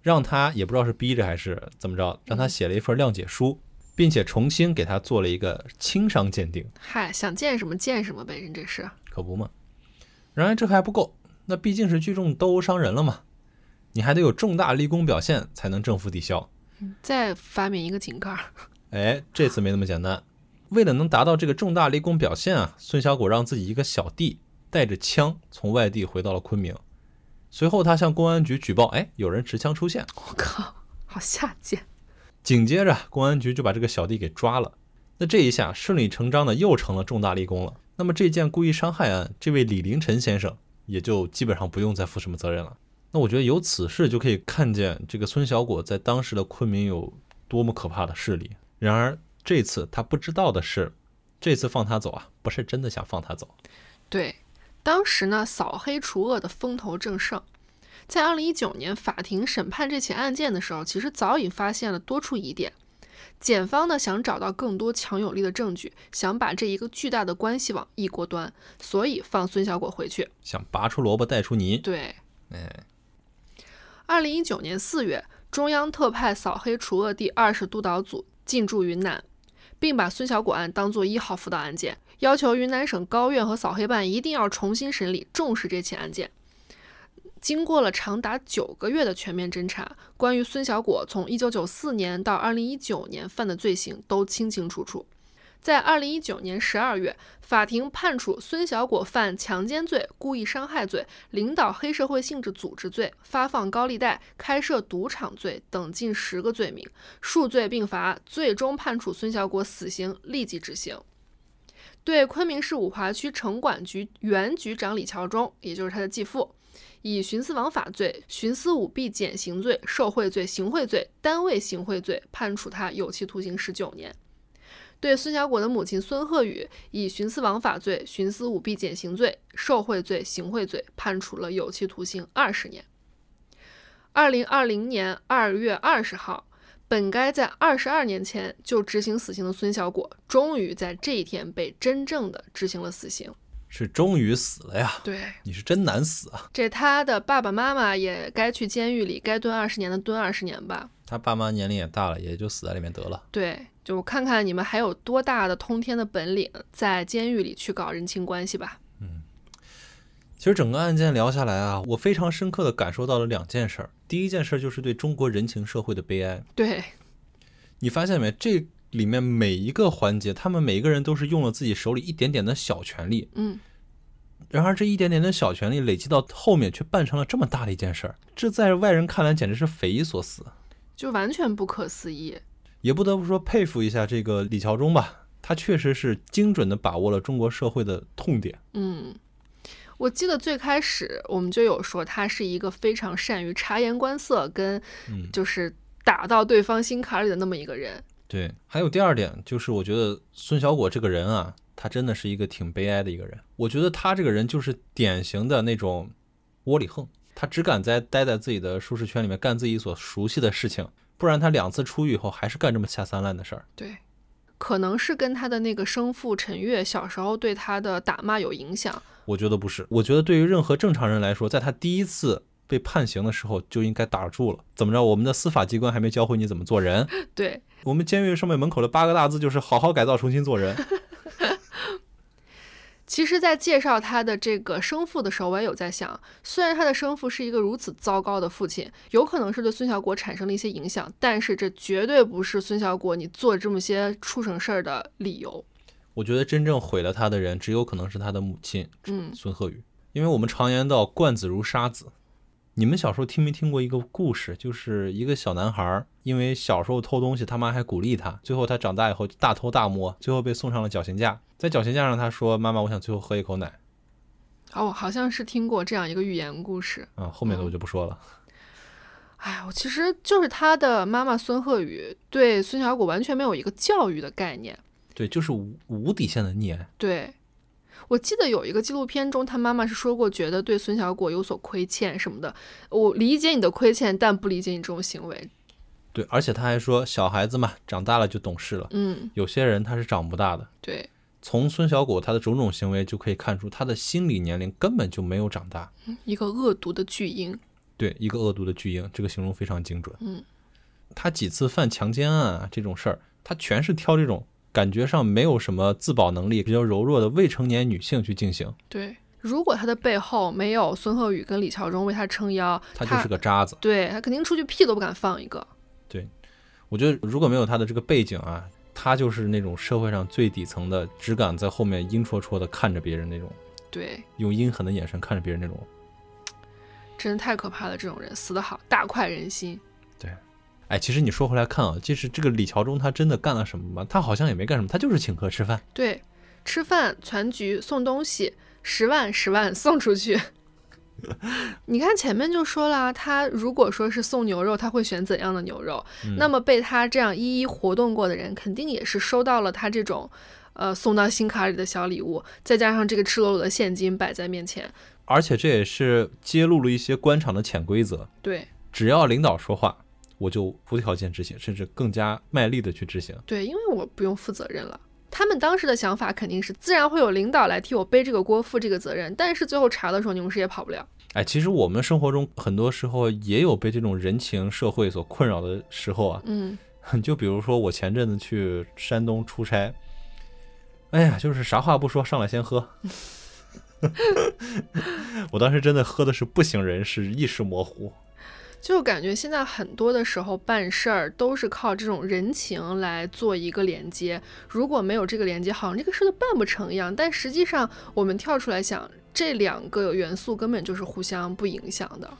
A: 让他也不知道是逼着还是怎么着，让他写了一份谅解书，并且重新给他做了一个轻伤鉴定。
B: 嗨，想见什么见什么呗，人这是。
A: 可不嘛。然而这还不够，那毕竟是聚众斗殴伤人了嘛，你还得有重大立功表现才能正负抵消。
B: 再发明一个井盖儿。*laughs*
A: 哎，这次没那么简单。为了能达到这个重大立功表现啊，孙小果让自己一个小弟带着枪从外地回到了昆明。随后他向公安局举报，哎，有人持枪出现。
B: 我靠，好下贱！
A: 紧接着公安局就把这个小弟给抓了。那这一下顺理成章的又成了重大立功了。那么这件故意伤害案，这位李凌晨先生也就基本上不用再负什么责任了。那我觉得由此事就可以看见这个孙小果在当时的昆明有多么可怕的势力。然而这次他不知道的是，这次放他走啊，不是真的想放他走。
B: 对，当时呢，扫黑除恶的风头正盛。在二零一九年法庭审判这起案件的时候，其实早已发现了多处疑点。检方呢想找到更多强有力的证据，想把这一个巨大的关系网一锅端，所以放孙小果回去。
A: 想拔出萝卜带出泥。
B: 对，
A: 哎，
B: 二零一九年四月，中央特派扫黑除恶第二十督导组进驻云南，并把孙小果案当做一号辅导案件，要求云南省高院和扫黑办一定要重新审理，重视这起案件。经过了长达九个月的全面侦查，关于孙小果从一九九四年到二零一九年犯的罪行都清清楚楚。在二零一九年十二月，法庭判处孙小果犯强奸罪、故意伤害罪、领导黑社会性质组织罪、发放高利贷、开设赌场罪等近十个罪名，数罪并罚，最终判处孙小果死刑，立即执行。对昆明市五华区城管局原局长李桥忠，也就是他的继父，以徇私枉法罪、徇私舞弊减刑罪、受贿罪、行贿罪、单位行贿罪，判处他有期徒刑十九年。对孙小果的母亲孙鹤宇，以徇私枉法罪、徇私舞弊减刑罪、受贿罪、行贿罪，判处了有期徒刑二十年。二零二零年二月二十号，本该在二十二年前就执行死刑的孙小果，终于在这一天被真正的执行了死刑。
A: 是终于死了呀！
B: 对，
A: 你是真难死啊！
B: 这他的爸爸妈妈也该去监狱里，该蹲二十年的蹲二十年吧。
A: 他爸妈年龄也大了，也就死在里面得了。
B: 对，就看看你们还有多大的通天的本领，在监狱里去搞人情关系吧。
A: 嗯其实整个案件聊下来啊，我非常深刻的感受到了两件事儿。第一件事儿就是对中国人情社会的悲哀。
B: 对，
A: 你发现没？这里面每一个环节，他们每一个人都是用了自己手里一点点的小权利，
B: 嗯，
A: 然而这一点点的小权利累积到后面，却办成了这么大的一件事儿，这在外人看来简直是匪夷所思。
B: 就完全不可思议。
A: 也不得不说佩服一下这个李桥忠吧，他确实是精准的把握了中国社会的痛点。
B: 嗯，我记得最开始我们就有说他是一个非常善于察言观色，跟
A: 嗯
B: 就是打到对方心坎里的那么一个人。
A: 对，还有第二点就是，我觉得孙小果这个人啊，他真的是一个挺悲哀的一个人。我觉得他这个人就是典型的那种窝里横，他只敢在待在自己的舒适圈里面干自己所熟悉的事情，不然他两次出狱以后还是干这么下三滥的事儿。
B: 对，可能是跟他的那个生父陈月小时候对他的打骂有影响。
A: 我觉得不是，我觉得对于任何正常人来说，在他第一次被判刑的时候就应该打住了。怎么着？我们的司法机关还没教会你怎么做人？*laughs*
B: 对，
A: 我们监狱上面门口的八个大字就是“好好改造，重新做人”。*laughs*
B: 其实，在介绍他的这个生父的时候，我也有在想，虽然他的生父是一个如此糟糕的父亲，有可能是对孙小果产生了一些影响，但是这绝对不是孙小果你做这么些畜生事儿的理由。
A: 我觉得真正毁了他的人，只有可能是他的母亲
B: 嗯，
A: 孙鹤宇，因为我们常言道“惯子如杀子”。你们小时候听没听过一个故事？就是一个小男孩儿，因为小时候偷东西，他妈还鼓励他，最后他长大以后大偷大摸，最后被送上了绞刑架。在绞刑架上，他说：“妈妈，我想最后喝一口奶。
B: 哦，我好像是听过这样一个寓言故事。”
A: 啊，后面的我就不说了。
B: 哎，我其实就是他的妈妈孙鹤宇对孙小果完全没有一个教育的概念。
A: 对，就是无无底线的溺爱。
B: 对，我记得有一个纪录片中，他妈妈是说过，觉得对孙小果有所亏欠什么的。我理解你的亏欠，但不理解你这种行为。
A: 对，而且他还说，小孩子嘛，长大了就懂事了。
B: 嗯，
A: 有些人他是长不大的。
B: 对，
A: 从孙小果他的种种行为就可以看出，他的心理年龄根本就没有长大。
B: 一个恶毒的巨婴。
A: 对，一个恶毒的巨婴，这个形容非常精准。
B: 嗯，
A: 他几次犯强奸案啊这种事儿，他全是挑这种感觉上没有什么自保能力、比较柔弱的未成年女性去进行。
B: 对，如果他的背后没有孙鹤宇跟李乔忠为他撑腰，
A: 他就是个渣子。
B: 对他肯定出去屁都不敢放一个。
A: 对我觉得如果没有他的这个背景啊，他就是那种社会上最底层的，只敢在后面阴戳戳的看着别人那种，
B: 对，
A: 用阴狠的眼神看着别人那种。
B: 真的太可怕了，这种人死得好，大快人心。
A: 哎，其实你说回来看啊，就是这个李桥忠他真的干了什么吗？他好像也没干什么，他就是请客吃饭。
B: 对，吃饭、攒局、送东西，十万十万送出去。*laughs* 你看前面就说了，他如果说是送牛肉，他会选怎样的牛肉？
A: 嗯
B: 那么被他这样一一活动过的人，肯定也是收到了他这种，呃，送到心坎里的小礼物，再加上这个赤裸裸的现金摆在面前。
A: 而且这也是揭露了一些官场的潜规则，
B: 对
A: 只要领导说话，我就无条件执行，甚至更加卖力的去执行。
B: 对，因为我不用负责任了。他们当时的想法肯定是，自然会有领导来替我背这个锅、负这个责任。但是最后查的时候，你们谁也跑不了。
A: 哎，其实我们生活中很多时候也有被这种人情社会所困扰的时候啊。
B: 嗯，*laughs*
A: 就比如说我前阵子去山东出差，哎呀，就是啥话不说，上来先喝。*laughs* 我当时真的喝的是不省人事，意识模糊。
B: 就感觉现在很多的时候办事儿都是靠这种人情来做一个连接，如果没有这个连接，好像这个事儿都办不成一样。但实际上，我们跳出来想，这两个元素根本就是互相不影响的。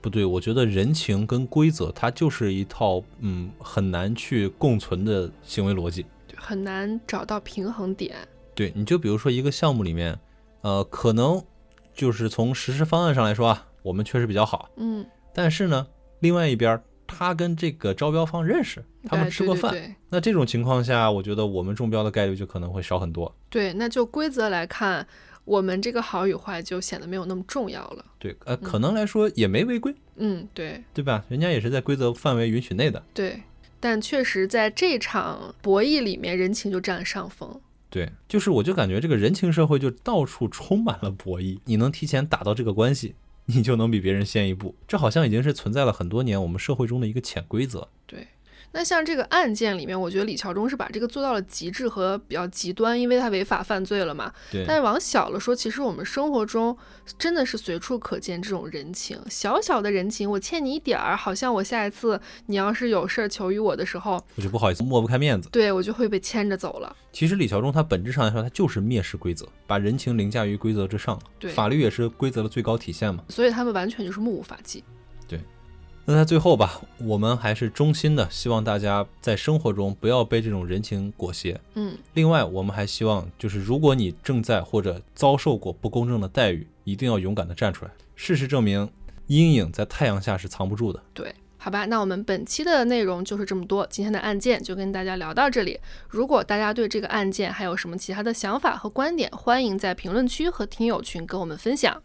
A: 不对，我觉得人情跟规则，它就是一套嗯很难去共存的行为逻辑。
B: 很难找到平衡点。
A: 对，你就比如说一个项目里面，呃，可能就是从实施方案上来说啊，我们确实比较好，
B: 嗯，
A: 但是呢，另外一边儿他跟这个招标方认识，他们
B: 哎
A: 吃过饭，
B: 对对对
A: 那这种情况下，我觉得我们中标的概率就可能会少很多。
B: 对，那就规则来看，我们这个好与坏就显得没有那么重要了。
A: 对，呃，可能来说也没违规，
B: 嗯，对
A: 对吧？人家也是在规则范围允许内的。
B: 对，但确实在这场博弈里面，人情就占了上风。
A: 对，就是我就感觉这个人情社会就到处充满了博弈，你能提前打到这个关系，你就能比别人先一步。这好像已经是存在了很多年我们社会中的一个潜规则。
B: 对。那像这个案件里面，我觉得李桥忠是把这个做到了极致和比较极端，因为他违法犯罪了嘛。
A: 对。
B: 但是往小了说，其实我们生活中真的是随处可见这种人情，小小的人情，我欠你一点儿，好像我下一次你要是有事儿求于我的时候，
A: 我就不好意思抹不开面子，
B: 对我就会被牵着走了。
A: 其实李桥忠他本质上来说，他就是蔑视规则，把人情凌驾于规则之上。
B: 对。
A: 法律也是规则的最高体现嘛。
B: 所以他们完全就是目无法纪。
A: 那在最后吧，我们还是衷心的希望大家在生活中不要被这种人情裹挟。
B: 嗯，
A: 另外我们还希望，就是如果你正在或者遭受过不公正的待遇，一定要勇敢的站出来。事实证明，阴影在太阳下是藏不住的。
B: 对，好吧，那我们本期的内容就是这么多，今天的案件就跟大家聊到这里。如果大家对这个案件还有什么其他的想法和观点，欢迎在评论区和听友群跟我们分享。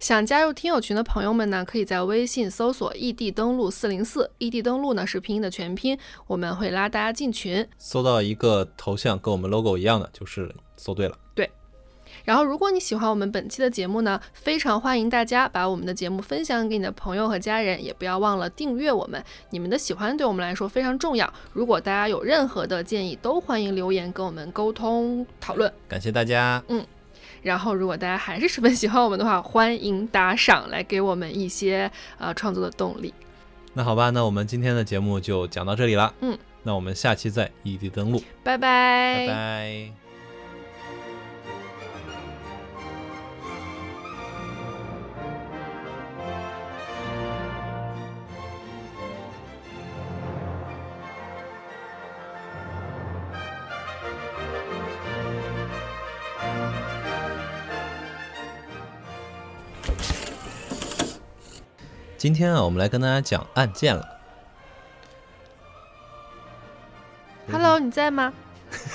B: 想加入听友群的朋友们呢，可以在微信搜索“异地登录四零四”，异地登录呢是拼音的全拼，我们会拉大家进群。
A: 搜到一个头像跟我们 logo 一样的，就是搜对了。
B: 对。然后，如果你喜欢我们本期的节目呢，非常欢迎大家把我们的节目分享给你的朋友和家人，也不要忘了订阅我们。你们的喜欢对我们来说非常重要。如果大家有任何的建议，都欢迎留言跟我们沟通讨论。
A: 感谢大家。
B: 嗯。然后，如果大家还是十分喜欢我们的话，欢迎打赏来给我们一些呃创作的动力。
A: 那好吧，那我们今天的节目就讲到这里了。
B: 嗯，
A: 那我们下期再异地登录，
B: 拜拜，
A: 拜拜。今天啊，我们来跟大家讲案件了。
B: Hello，你在吗？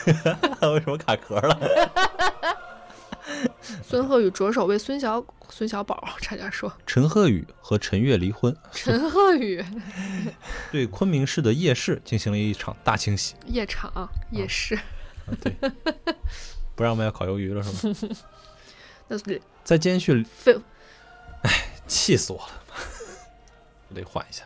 B: *laughs*
A: 为什么卡壳了？*laughs*
B: 孙鹤宇着手为孙小孙小宝差点说。
A: 陈鹤宇和陈月离婚。
B: 陈鹤宇 *laughs*
A: 对昆明市的夜市进行了一场大清洗。
B: 夜场夜市。
A: 对。不让我们要烤鱿鱼了是吗？在监狱。
B: 里。
A: 哎，气死我了。我得缓一下。